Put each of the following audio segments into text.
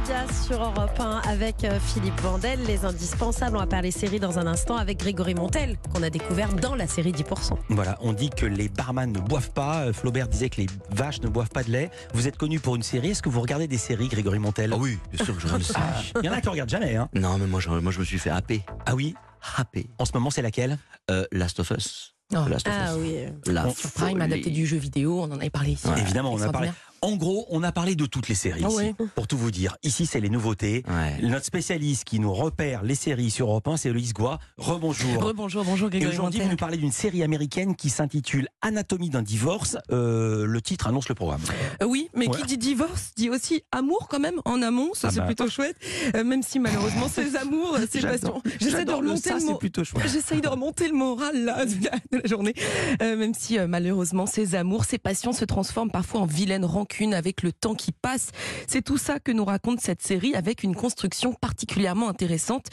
Médias sur Europe 1 avec euh, Philippe Vandel, les indispensables. On va parler série dans un instant avec Grégory Montel, qu'on a découvert dans la série 10%. Voilà, on dit que les barman ne boivent pas. Euh, Flaubert disait que les vaches ne boivent pas de lait. Vous êtes connu pour une série. Est-ce que vous regardez des séries, Grégory Montel? Ah oui, bien sûr que je regarde ça. Il y en a qui ne regardent jamais. Hein. Non, mais moi je, moi, je me suis fait happer. Ah oui? Happer. En ce moment, c'est laquelle? Euh, Last of Us. Oh. Last of Ah Us. oui. La Prime, adapté du jeu vidéo, on en avait parlé ici. Évidemment, on a parlé. En gros, on a parlé de toutes les séries Ah ici, ouais. pour tout vous dire. Ici, c'est les nouveautés. Ouais. Notre spécialiste qui nous repère les séries sur Europe 1, c'est Loïs Goua. Rebonjour. Rebonjour, bonjour Et Grégory aujourd'hui, vous nous parlez d'une série américaine qui s'intitule Anatomie d'un divorce. Euh, le titre annonce le programme. Euh, Oui, mais Ouais. qui dit divorce dit aussi amour quand même en amont, ça Ah c'est bah. plutôt chouette. Euh, même si malheureusement ces amours, ces passions. J'essaie de J'adore le remonter ça, le plutôt de remonter le moral là, de, la, de la journée. Euh, même si euh, malheureusement ces amours, ces passions se transforment parfois en vilaine rancune avec le temps qui passe. C'est tout ça que nous raconte cette série avec une construction particulièrement intéressante.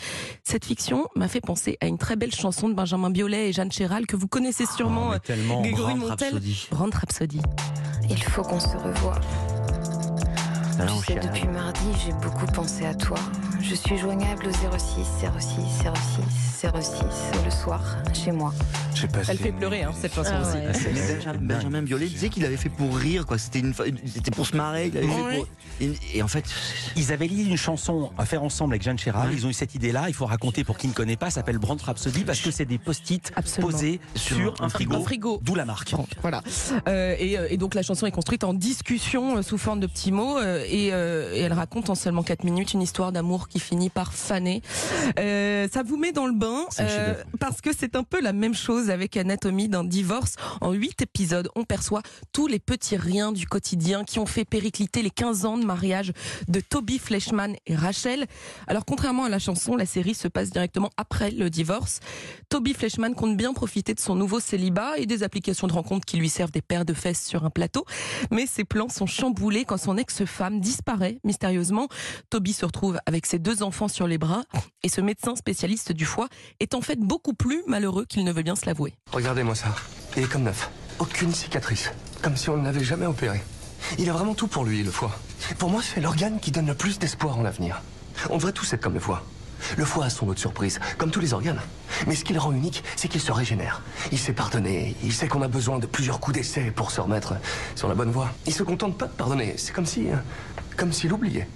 Cette fiction m'a fait penser à une très belle chanson de Benjamin Biolay et Jeanne Chéral que vous connaissez sûrement. Oh. Grégory Montel. Rhapsody. Il faut qu'on se revoie. Tu sais, depuis mardi, j'ai beaucoup pensé à toi. Je suis joignable au 06 06 06 06 le soir, chez moi. Passé Elle fait une- pleurer hein, cette chanson Ah aussi. ouais. Ah, Benjamin, Biolay disait qu'il avait fait pour rire, quoi. C'était une, c'était pour se marrer. il avait fait Ouais. pour- et, et en fait, Ils avaient lié une chanson à faire ensemble avec Jeanne Chéral. Ouais. Ils ont eu cette idée-là. Il faut raconter pour qui ne connaît pas. Ça s'appelle Brand Rhapsody parce que c'est des post-it posés sur un frigo. Un frigo. D'où la marque. Bon, voilà. Euh, et, euh, et donc la chanson est construite en discussion euh, sous forme de petits mots euh, et, euh, et elle raconte en seulement 4 minutes une histoire d'amour qui finit par faner. Euh, ça vous met dans le bain chef-d'œuvre. parce que c'est un peu la même chose avec Anatomie d'un divorce. En 8 épisodes, on perçoit tous les petits riens du quotidien qui ont fait péricliter les 15 ans de mariage de Toby Fleshman et Rachel. Alors contrairement à la chanson, la série se passe directement après le divorce. Toby Fleshman compte bien profiter de son nouveau célibat et des applications de rencontres qui lui servent des paires de fesses sur un plateau. Mais ses plans sont chamboulés quand son ex-femme disparaît mystérieusement. Toby se retrouve avec ses deux enfants sur les bras et ce médecin spécialiste du foie est en fait beaucoup plus malheureux qu'il ne veut bien se l'avouer. Regardez-moi ça. Il est comme neuf. Aucune cicatrice. Comme si on ne l'avait jamais opéré. Il a vraiment tout pour lui, le foie. Pour moi, c'est l'organe qui donne le plus d'espoir en l'avenir. On devrait tous être comme le foie. Le foie a son lot de surprises, comme tous les organes. Mais ce qui le rend unique, c'est qu'il se régénère. Il sait pardonner, il sait qu'on a besoin de plusieurs coups d'essai pour se remettre sur la bonne voie. Il se contente pas de pardonner, c'est comme si... euh, comme s'il oubliait.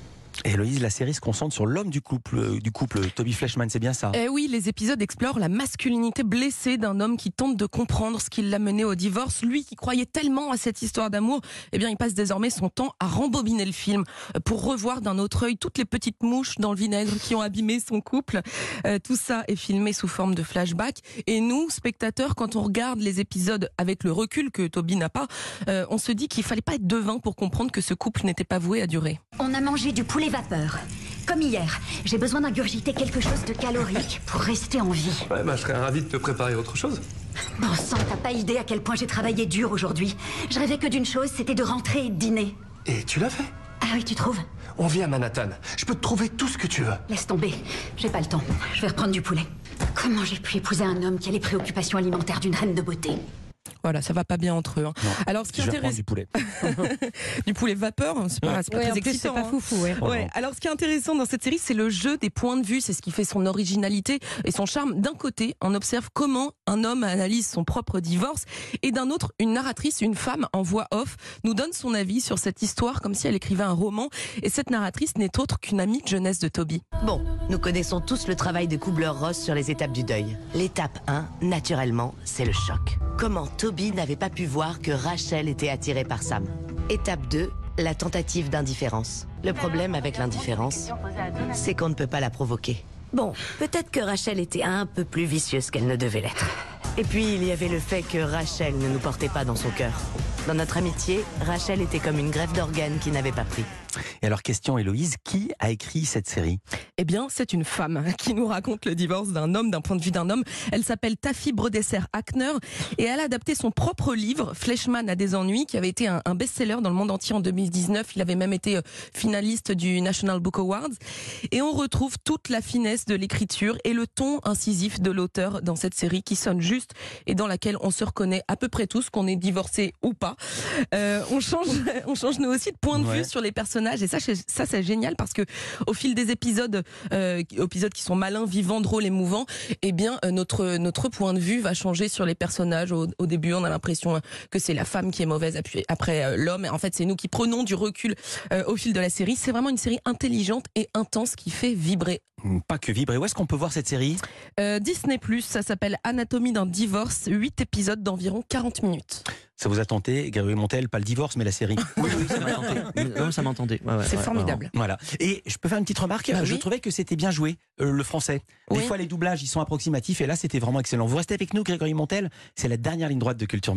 Héloïse, la série se concentre sur l'homme du couple, euh, du couple Toby Fleshman, c'est bien ça Eh oui, les épisodes explorent la masculinité blessée d'un homme qui tente de comprendre ce qui l'a mené au divorce. Lui qui croyait tellement à cette histoire d'amour, eh bien, il passe désormais son temps à rembobiner le film euh, pour revoir d'un autre œil toutes les petites mouches dans le vinaigre qui ont abîmé son couple. Euh, tout ça est filmé sous forme de flashback. Et nous, spectateurs, quand on regarde les épisodes avec le recul que Toby n'a pas, euh, on se dit qu'il fallait pas être devin pour comprendre que ce couple n'était pas voué à durer. On a mangé du poulet vapeur. Comme hier, j'ai besoin d'ingurgiter quelque chose de calorique pour rester en vie. Ouais, bah, je serais ravi de te préparer autre chose. Bon sang, t'as pas idée à quel point j'ai travaillé dur aujourd'hui. Je rêvais que d'une chose, c'était de rentrer et de dîner. Et tu l'as fait? Ah oui, tu trouves? On vit à Manhattan. Je peux te trouver tout ce que tu veux. Laisse tomber, j'ai pas le temps. Je vais reprendre du poulet. Comment j'ai pu épouser un homme qui a les préoccupations alimentaires d'une reine de beauté? Voilà, ça va pas bien entre eux. hein. Alors, ce qui du poulet. du poulet vapeur, hein, c'est pas, très en plus, c'est excitant. pas hein. foufou. ouais. Ouais. Alors, ce qui est intéressant dans cette série, c'est le jeu des points de vue. C'est ce qui fait son originalité et son charme. D'un côté, on observe comment un homme analyse son propre divorce, et d'un autre, une narratrice, une femme en voix off, nous donne son avis sur cette histoire comme si elle écrivait un roman. Et cette narratrice n'est autre qu'une amie de jeunesse de Toby. Bon, nous connaissons tous le travail de coubleur Ross sur les étapes du deuil. L'étape 1, naturellement, c'est le choc. Comment Toby n'avait pas pu voir que Rachel était attirée par Sam. Étape 2, la tentative d'indifférence. Le problème avec l'indifférence, c'est qu'on ne peut pas la provoquer. Bon, peut-être que Rachel était un peu plus vicieuse qu'elle ne devait l'être. Et puis, il y avait le fait que Rachel ne nous portait pas dans son cœur. Dans notre amitié, Rachel était comme une greffe d'organes qui n'avait pas pris. Et alors, question Héloïse, qui a écrit cette série? Eh bien, c'est une femme qui nous raconte le divorce d'un homme, d'un point de vue d'un homme. Elle s'appelle Taffy Brodesser Hackner et elle a adapté son propre livre, Fleshman a des ennuis, qui avait été un, un best-seller dans le monde entier en 2019. Il avait même été euh, finaliste du National Book Awards. Et on retrouve toute la finesse de l'écriture et le ton incisif de l'auteur dans cette série qui sonne juste et dans laquelle on se reconnaît à peu près tous, qu'on est divorcé ou pas. Euh, on change, on change nous aussi de point de Ouais. vue sur les personnages et ça, c'est- ça c'est génial parce que au fil des épisodes, euh, épisodes qui sont malins, vivants, drôles, émouvants, eh bien euh, notre notre point de vue va changer sur les personnages. Au, au début, on a l'impression que c'est la femme qui est mauvaise après l'homme. Et En fait, c'est nous qui prenons du recul au fil de la série. C'est vraiment une série intelligente et intense qui fait vibrer. Pas que vibrer. Où est-ce qu'on peut voir cette série? Disney Plus, ça s'appelle Anatomie d'un divorce, 8 épisodes d'environ 40 minutes. Ça vous a tenté, Grégory Montel, pas le divorce, mais la série Oui, oui, ça m'a tenté. Non, ça m'a tenté. Ouais, ouais, C'est ouais, formidable. Voilà. Et je peux faire une petite remarque Bah Je oui. trouvais que c'était bien joué, euh, le français. Des Oui. fois, les doublages, ils sont approximatifs, et là, c'était vraiment excellent. Vous restez avec nous, Grégory Montel. C'est la dernière ligne droite de Culture